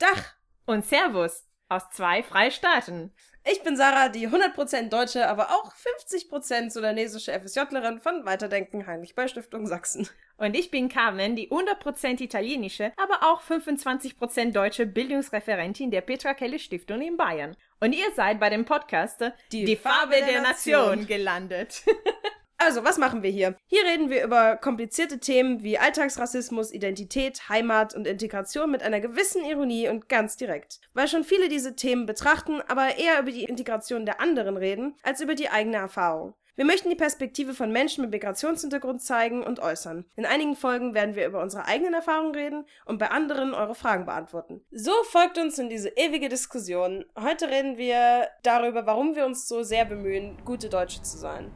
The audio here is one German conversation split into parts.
Dach und Servus aus zwei Freistaaten. Ich bin Sarah, die 100% deutsche, aber auch 50% sudanesische FSJlerin von Weiterdenken Heinrich Böll Stiftung Sachsen. Und ich bin Carmen, die 100% italienische, aber auch 25% deutsche Bildungsreferentin der Petra Kelle Stiftung in Bayern. Und ihr seid bei dem Podcast Die, die Farbe, der, der Nation. Nation gelandet. Also, was machen wir hier? Hier reden wir über komplizierte Themen wie Alltagsrassismus, Identität, Heimat und Integration mit einer gewissen Ironie und ganz direkt. Weil schon viele diese Themen betrachten, aber eher über die Integration der anderen reden, als über die eigene Erfahrung. Wir möchten die Perspektive von Menschen mit Migrationshintergrund zeigen und äußern. In einigen Folgen werden wir über unsere eigenen Erfahrungen reden und bei anderen eure Fragen beantworten. So folgt uns in diese ewige Diskussion. Heute reden wir darüber, warum wir uns so sehr bemühen, gute Deutsche zu sein.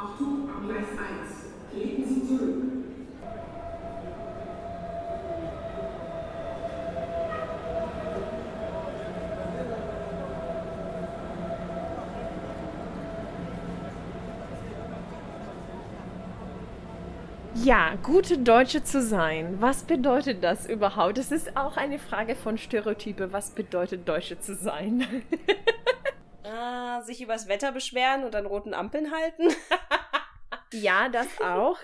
Achtung, am Gleis 1. Treten Sie zurück. Ja, gute Deutsche zu sein. Was bedeutet das überhaupt? Es ist auch eine Frage von Stereotype. Was bedeutet Deutsche zu sein? Sich übers Wetter beschweren und an roten Ampeln halten. ja, das auch.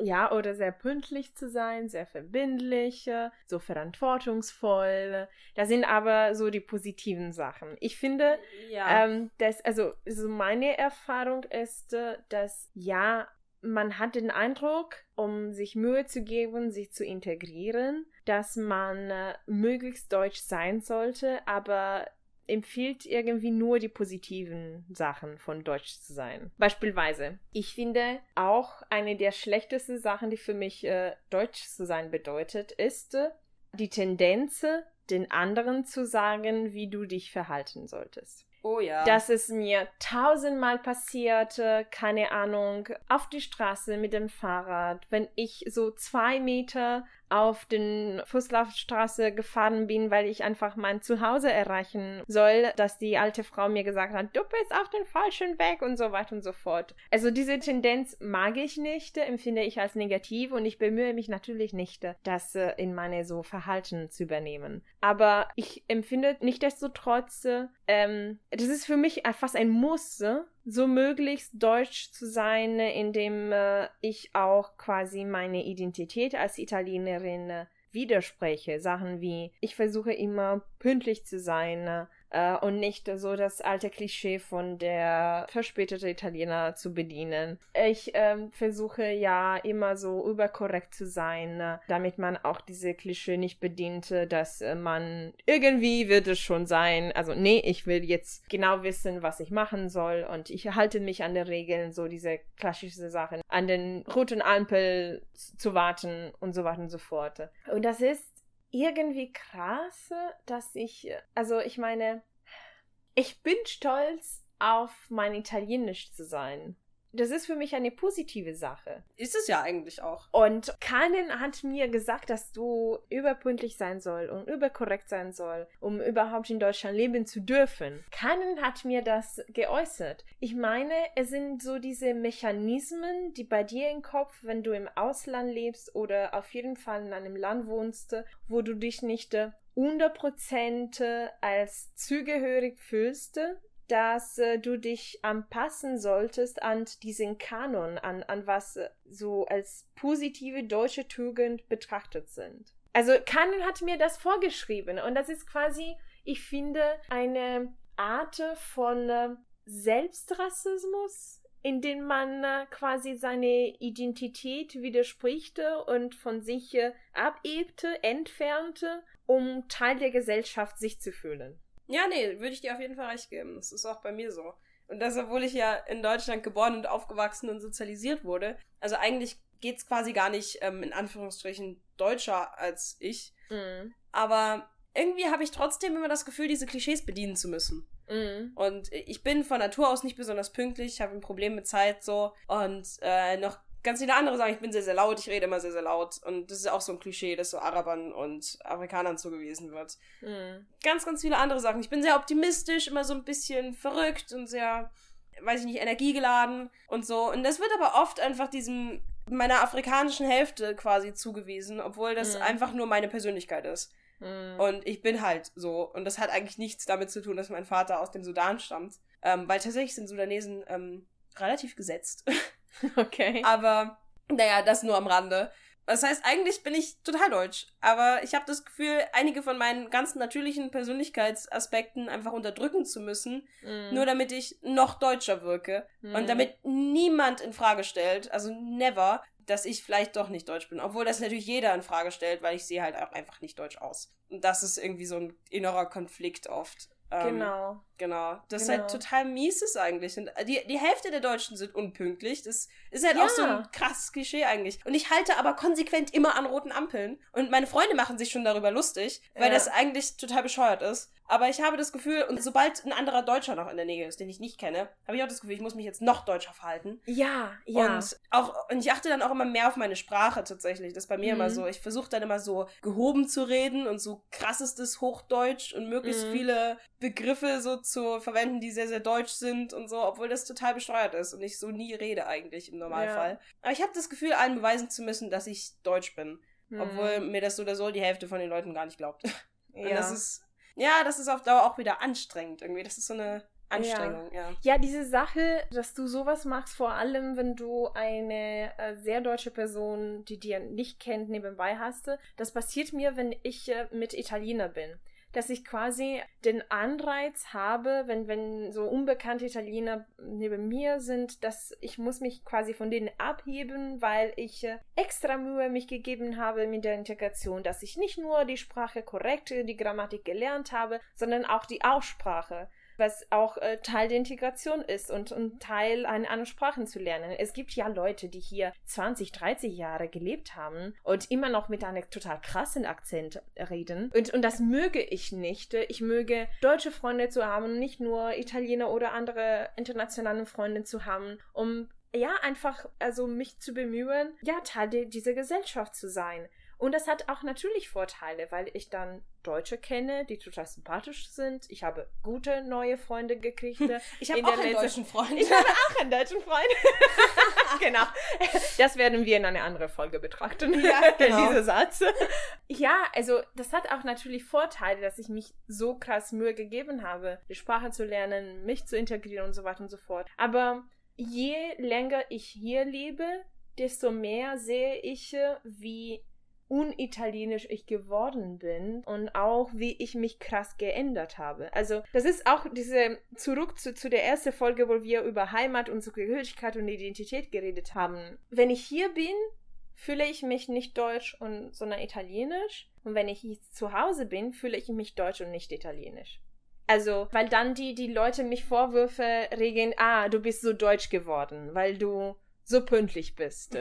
Ja, oder sehr pünktlich zu sein, sehr verbindlich, so verantwortungsvoll. Da sind aber so die positiven Sachen. Ich finde, ja. ähm, dass, also so meine Erfahrung ist, dass ja, man hat den Eindruck, um sich Mühe zu geben, sich zu integrieren, dass man äh, möglichst deutsch sein sollte, aber empfiehlt irgendwie nur die positiven Sachen von Deutsch zu sein. Beispielsweise, ich finde auch eine der schlechtesten Sachen, die für mich äh, Deutsch zu sein bedeutet, ist äh, die Tendenz, den anderen zu sagen, wie du dich verhalten solltest. Oh ja. Das ist mir tausendmal passiert, keine Ahnung, auf die Straße mit dem Fahrrad, wenn ich so zwei Meter auf den Fußlaufstraße gefahren bin, weil ich einfach mein Zuhause erreichen soll, dass die alte Frau mir gesagt hat, du bist auf den falschen Weg und so weiter und so fort. Also diese Tendenz mag ich nicht, empfinde ich als negativ und ich bemühe mich natürlich nicht, das äh, in meine so Verhalten zu übernehmen. Aber ich empfinde nichtdestotrotz, ähm, das ist für mich fast ein Muss, so möglichst deutsch zu sein, indem äh, ich auch quasi meine Identität als Italienerin äh, widerspreche. Sachen wie, ich versuche immer pünktlich zu sein, äh, und nicht so das alte Klischee von der verspätete Italiener zu bedienen. Ich ähm, versuche ja immer so überkorrekt zu sein, äh, damit man auch diese Klischee nicht bedient, dass äh, man irgendwie wird es schon sein. Also nee, ich will jetzt genau wissen, was ich machen soll und ich halte mich an den Regeln, so diese klassische Sachen, an den roten Ampel zu warten und so weiter und so fort. Und das ist irgendwie krass, dass ich, also ich meine, ich bin stolz auf mein Italienisch zu sein. Das ist für mich eine positive Sache. Ist es ja eigentlich auch. Und Kanin hat mir gesagt, dass du überpünktlich sein soll und überkorrekt sein soll, um überhaupt in Deutschland leben zu dürfen. Kanin hat mir das geäußert. Ich meine, es sind so diese Mechanismen, die bei dir im Kopf, wenn du im Ausland lebst oder auf jeden Fall in einem Land wohnst, wo du dich nicht 100% als zugehörig fühlst, dass äh, du dich anpassen solltest an diesen Kanon, an, an was äh, so als positive deutsche Tugend betrachtet sind. Also Kanon hat mir das vorgeschrieben und das ist quasi, ich finde, eine Art von äh, Selbstrassismus, in dem man äh, quasi seine Identität widersprichte und von sich abebte, entfernte, um Teil der Gesellschaft sich zu fühlen. Ja, nee, würde ich dir auf jeden Fall recht geben. Das ist auch bei mir so. Und das, obwohl ich ja in Deutschland geboren und aufgewachsen und sozialisiert wurde. Also eigentlich geht's quasi gar nicht ähm, in Anführungsstrichen deutscher als ich. Mhm. Aber irgendwie habe ich trotzdem immer das Gefühl, diese Klischees bedienen zu müssen. Mhm. Und ich bin von Natur aus nicht besonders pünktlich, ich habe ein Problem mit Zeit so. Und äh, noch ganz viele andere sagen, ich bin sehr, sehr laut, ich rede immer sehr, sehr laut. Und das ist auch so ein Klischee, das so Arabern und Afrikanern zugewiesen wird. Mhm. Ganz, ganz viele andere Sachen. Ich bin sehr optimistisch, immer so ein bisschen verrückt und sehr, weiß ich nicht, energiegeladen und so. Und das wird aber oft einfach diesem, meiner afrikanischen Hälfte quasi zugewiesen, obwohl das mhm. einfach nur meine Persönlichkeit ist. Mhm. Und ich bin halt so. Und das hat eigentlich nichts damit zu tun, dass mein Vater aus dem Sudan stammt. Ähm, weil tatsächlich sind Sudanesen ähm, relativ gesetzt. Okay. Aber naja, das nur am Rande. Das heißt, eigentlich bin ich total deutsch. Aber ich habe das Gefühl, einige von meinen ganz natürlichen Persönlichkeitsaspekten einfach unterdrücken zu müssen, mm. nur damit ich noch deutscher wirke. Mm. Und damit niemand in Frage stellt, also never, dass ich vielleicht doch nicht deutsch bin. Obwohl das natürlich jeder in Frage stellt, weil ich sehe halt auch einfach nicht deutsch aus. Und das ist irgendwie so ein innerer Konflikt oft. Ähm, genau. Genau. Das genau. halt total mies ist eigentlich. Und die, die Hälfte der Deutschen sind unpünktlich. Das ist halt ja. auch so ein krasses Klischee eigentlich. Und ich halte aber konsequent immer an roten Ampeln. Und meine Freunde machen sich schon darüber lustig, weil ja. das eigentlich total bescheuert ist. Aber ich habe das Gefühl, und sobald ein anderer Deutscher noch in der Nähe ist, den ich nicht kenne, habe ich auch das Gefühl, ich muss mich jetzt noch deutscher verhalten. Ja, ja. Und auch, und ich achte dann auch immer mehr auf meine Sprache tatsächlich. Das ist bei mir mhm. immer so. Ich versuche dann immer so gehoben zu reden und so krassestes Hochdeutsch und möglichst mhm. viele Begriffe so zu verwenden, die sehr, sehr deutsch sind und so, obwohl das total besteuert ist und ich so nie rede eigentlich im Normalfall. Ja. Aber ich habe das Gefühl, allen beweisen zu müssen, dass ich deutsch bin. Mhm. Obwohl mir das so oder so die Hälfte von den Leuten gar nicht glaubt. Und ja. das ist ja, das ist auf Dauer auch wieder anstrengend irgendwie. Das ist so eine Anstrengung, ja. ja. Ja, diese Sache, dass du sowas machst, vor allem wenn du eine äh, sehr deutsche Person, die dir nicht kennt, nebenbei hast, das passiert mir, wenn ich äh, mit Italiener bin dass ich quasi den Anreiz habe, wenn, wenn so unbekannte Italiener neben mir sind, dass ich muss mich quasi von denen abheben, weil ich äh, extra Mühe mich gegeben habe mit der Integration, dass ich nicht nur die Sprache korrekt, die Grammatik gelernt habe, sondern auch die Aussprache was auch äh, Teil der Integration ist und, und Teil eine andere Sprachen zu lernen. Es gibt ja Leute, die hier 20, 30 Jahre gelebt haben und immer noch mit einem total krassen Akzent reden. Und, und das möge ich nicht. Ich möge deutsche Freunde zu haben, nicht nur Italiener oder andere internationale Freunde zu haben, um ja, einfach, also mich zu bemühen, ja, Teil dieser Gesellschaft zu sein. Und das hat auch natürlich Vorteile, weil ich dann Deutsche kenne, die total sympathisch sind. Ich habe gute neue Freunde gekriegt. Ich habe auch einen deutschen Freund. Ich habe auch einen deutschen Freund. genau. Das werden wir in einer anderen Folge betrachten. Ja, genau. Dieser Satz. Ja, also das hat auch natürlich Vorteile, dass ich mich so krass Mühe gegeben habe, die Sprache zu lernen, mich zu integrieren und so weiter und so fort. Aber je länger ich hier lebe, desto mehr sehe ich, wie unitalienisch ich geworden bin und auch wie ich mich krass geändert habe. Also das ist auch diese zurück zu, zu der ersten Folge, wo wir über Heimat und Zugehörigkeit und Identität geredet haben. Wenn ich hier bin, fühle ich mich nicht deutsch und sondern italienisch und wenn ich zu Hause bin, fühle ich mich deutsch und nicht italienisch. Also, weil dann die, die Leute mich Vorwürfe regeln, ah, du bist so deutsch geworden, weil du so pünktlich bist.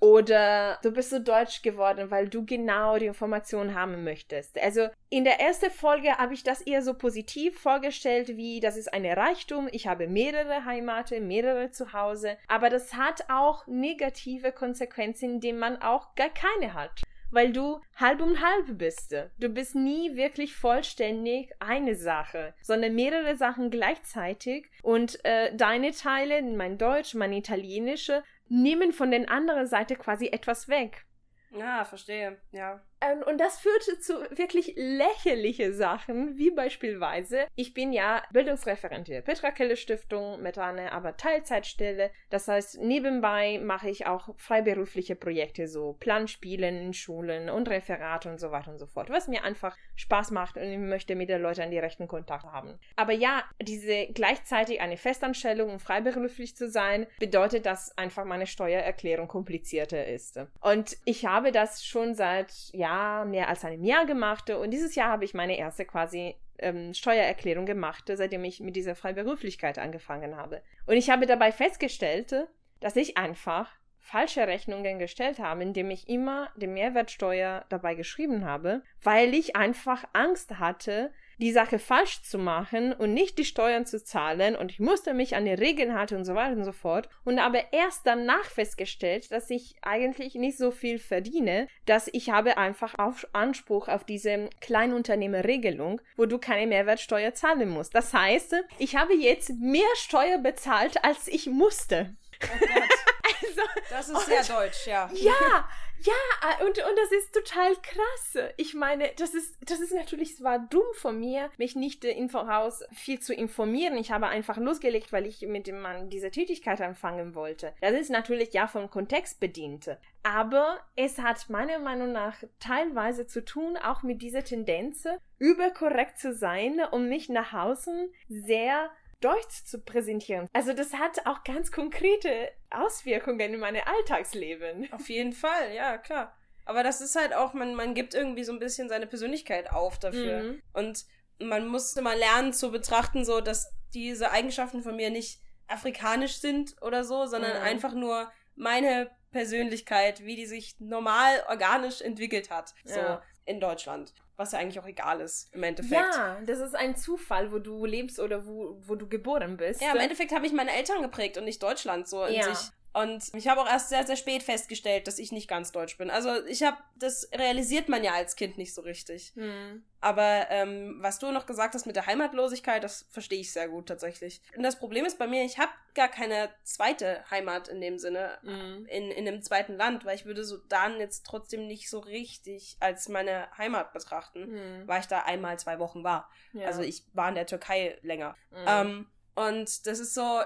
Oder du bist so deutsch geworden, weil du genau die Informationen haben möchtest. Also in der ersten Folge habe ich das eher so positiv vorgestellt, wie das ist eine Reichtum, ich habe mehrere Heimate, mehrere Zuhause, aber das hat auch negative Konsequenzen, indem man auch gar keine hat weil du halb um halb bist. Du bist nie wirklich vollständig eine Sache, sondern mehrere Sachen gleichzeitig und äh, deine Teile, mein Deutsch, mein Italienische, nehmen von der anderen Seite quasi etwas weg. Ja, verstehe, ja. Ähm, und das führte zu wirklich lächerliche Sachen, wie beispielsweise, ich bin ja Bildungsreferentin der Petra Kelle Stiftung mit einer aber Teilzeitstelle. Das heißt, nebenbei mache ich auch freiberufliche Projekte, so Planspielen in Schulen und Referate und so weiter und so fort, was mir einfach Spaß macht und ich möchte mit den Leuten die rechten Kontakt haben. Aber ja, diese gleichzeitig eine Festanstellung und freiberuflich zu sein, bedeutet, dass einfach meine Steuererklärung komplizierter ist. Und ich habe das schon seit, ja, Jahr, mehr als einem Jahr gemacht. Und dieses Jahr habe ich meine erste quasi ähm, Steuererklärung gemacht, seitdem ich mit dieser Freiberuflichkeit angefangen habe. Und ich habe dabei festgestellt, dass ich einfach falsche Rechnungen gestellt habe, indem ich immer die Mehrwertsteuer dabei geschrieben habe, weil ich einfach Angst hatte, die Sache falsch zu machen und nicht die Steuern zu zahlen und ich musste mich an die Regeln halten und so weiter und so fort und aber erst danach festgestellt, dass ich eigentlich nicht so viel verdiene, dass ich habe einfach auf Anspruch auf diese Kleinunternehmerregelung, wo du keine Mehrwertsteuer zahlen musst. Das heißt, ich habe jetzt mehr Steuer bezahlt, als ich musste. Oh also, das ist sehr deutsch, ja. Ja, Ja, äh, und, und das ist total krass. Ich meine, das ist, das ist natürlich zwar dumm von mir, mich nicht äh, im Voraus viel zu informieren. Ich habe einfach losgelegt, weil ich mit dem Mann diese Tätigkeit anfangen wollte. Das ist natürlich ja vom Kontext bedient. Aber es hat meiner Meinung nach teilweise zu tun, auch mit dieser Tendenz, überkorrekt zu sein, um mich nach außen sehr Deutsch zu präsentieren. Also das hat auch ganz konkrete Auswirkungen in meinem Alltagsleben. Auf jeden Fall, ja, klar. Aber das ist halt auch, man, man gibt irgendwie so ein bisschen seine Persönlichkeit auf dafür. Mhm. Und man musste mal lernen zu betrachten, so dass diese Eigenschaften von mir nicht afrikanisch sind oder so, sondern mhm. einfach nur meine Persönlichkeit, wie die sich normal organisch entwickelt hat. So ja. In Deutschland was ja eigentlich auch egal ist im Endeffekt. Ja, das ist ein Zufall, wo du lebst oder wo, wo du geboren bist. Ja, im Endeffekt habe ich meine Eltern geprägt und nicht Deutschland so in ja. sich. Und ich habe auch erst sehr, sehr spät festgestellt, dass ich nicht ganz deutsch bin. Also ich habe, das realisiert man ja als Kind nicht so richtig. Mhm. Aber ähm, was du noch gesagt hast mit der Heimatlosigkeit, das verstehe ich sehr gut tatsächlich. Und das Problem ist bei mir, ich habe gar keine zweite Heimat in dem Sinne, mhm. in, in einem zweiten Land, weil ich würde Sudan jetzt trotzdem nicht so richtig als meine Heimat betrachten, mhm. weil ich da einmal zwei Wochen war. Ja. Also ich war in der Türkei länger. Mhm. Ähm, und das ist so,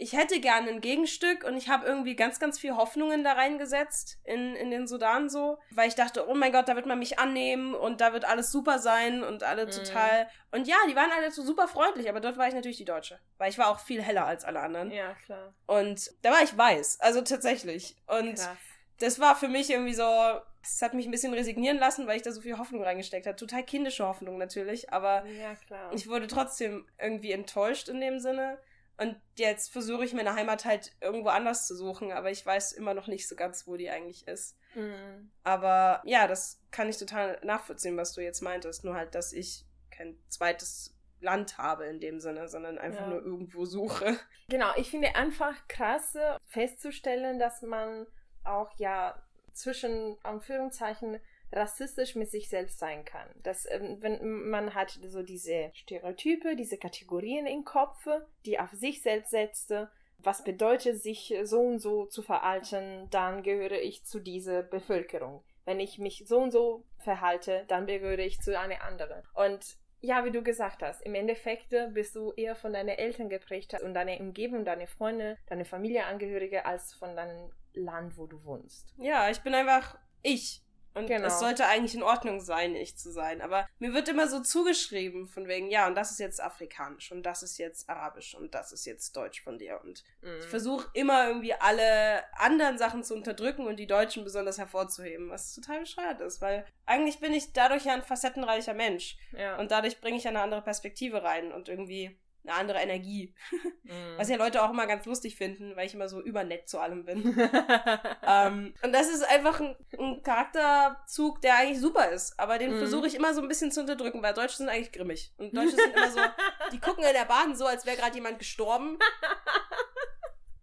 ich hätte gerne ein Gegenstück und ich habe irgendwie ganz, ganz viel Hoffnungen da reingesetzt in, in den Sudan so, weil ich dachte, oh mein Gott, da wird man mich annehmen und da wird alles super sein und alle mhm. total. Und ja, die waren alle so super freundlich, aber dort war ich natürlich die Deutsche, weil ich war auch viel heller als alle anderen. Ja, klar. Und da war ich weiß, also tatsächlich. Und Krass. das war für mich irgendwie so, es hat mich ein bisschen resignieren lassen, weil ich da so viel Hoffnung reingesteckt habe. Total kindische Hoffnung natürlich, aber ja, ich wurde trotzdem irgendwie enttäuscht in dem Sinne. Und jetzt versuche ich meine Heimat halt irgendwo anders zu suchen, aber ich weiß immer noch nicht so ganz, wo die eigentlich ist. Mhm. Aber ja, das kann ich total nachvollziehen, was du jetzt meintest. Nur halt, dass ich kein zweites Land habe in dem Sinne, sondern einfach ja. nur irgendwo suche. Genau, ich finde einfach krass festzustellen, dass man auch ja zwischen Anführungszeichen rassistisch mit sich selbst sein kann. Dass, ähm, wenn man hat so diese Stereotype, diese Kategorien im Kopf, die auf sich selbst setzte, was bedeutet, sich so und so zu verhalten, dann gehöre ich zu dieser Bevölkerung. Wenn ich mich so und so verhalte, dann gehöre ich zu einer anderen. Und ja, wie du gesagt hast, im Endeffekt bist du eher von deinen Eltern geprägt und deiner Umgebung, deine Freunde, deine Familienangehörige als von deinem Land, wo du wohnst. Ja, ich bin einfach ich. Und genau. es sollte eigentlich in Ordnung sein, ich zu sein. Aber mir wird immer so zugeschrieben, von wegen, ja, und das ist jetzt afrikanisch und das ist jetzt arabisch und das ist jetzt deutsch von dir. Und mhm. ich versuche immer irgendwie alle anderen Sachen zu unterdrücken und die Deutschen besonders hervorzuheben, was total bescheuert ist, weil eigentlich bin ich dadurch ja ein facettenreicher Mensch. Ja. Und dadurch bringe ich eine andere Perspektive rein und irgendwie eine andere Energie. Mm. Was ja Leute auch immer ganz lustig finden, weil ich immer so übernett zu allem bin. ähm, und das ist einfach ein, ein, Charakterzug, der eigentlich super ist. Aber den mm. versuche ich immer so ein bisschen zu unterdrücken, weil Deutsche sind eigentlich grimmig. Und Deutsche sind immer so, die gucken in der Bahn so, als wäre gerade jemand gestorben.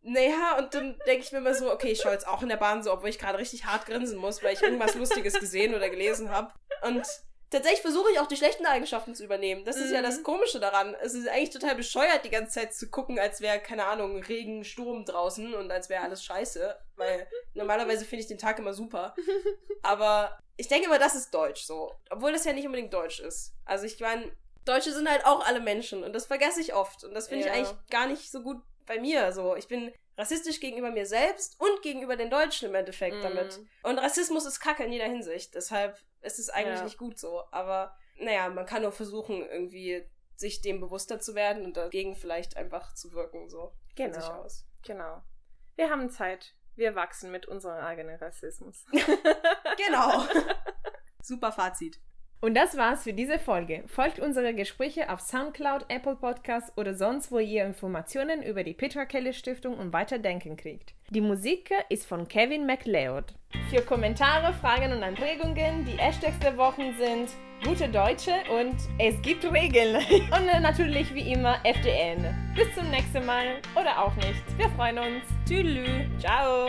Naja, und dann denke ich mir immer so, okay, ich schaue jetzt auch in der Bahn so, obwohl ich gerade richtig hart grinsen muss, weil ich irgendwas Lustiges gesehen oder gelesen habe. Und Tatsächlich versuche ich auch die schlechten Eigenschaften zu übernehmen. Das ist mhm. ja das mhm. Komische daran. Es ist eigentlich total bescheuert, die ganze Zeit zu gucken, als wäre, keine Ahnung, Regen, Sturm draußen und als wäre alles scheiße. Weil normalerweise finde ich den Tag immer super. Aber ich denke immer, das ist Deutsch so. Obwohl das ja nicht unbedingt Deutsch ist. Also ich meine, Deutsche sind halt auch alle Menschen und das vergesse ich oft. Und das finde ja. ich eigentlich gar nicht so gut bei mir. So, ich bin rassistisch gegenüber mir selbst und gegenüber den Deutschen im Endeffekt mm. damit. Und Rassismus ist kacke in jeder Hinsicht. Deshalb ist es eigentlich ja. nicht gut so. Aber naja, man kann nur versuchen, irgendwie sich dem bewusster zu werden und dagegen vielleicht einfach zu wirken, so genau. von sich aus. Genau. Wir haben Zeit. Wir wachsen mit unserem eigenen Rassismus. genau. Super Fazit. Und das war's für diese Folge. Folgt unsere Gespräche auf Soundcloud, Apple Podcasts oder sonst, wo ihr Informationen über die Petra Kelly Stiftung und Weiterdenken kriegt. Die Musik ist von Kevin MacLeod. Für Kommentare, Fragen und Anregungen, die Hashtags der Wochen sind gute Deutsche und es gibt Regeln. und natürlich wie immer FDN. Bis zum nächsten Mal oder auch nicht. Wir freuen uns. Tschüss. Ciao.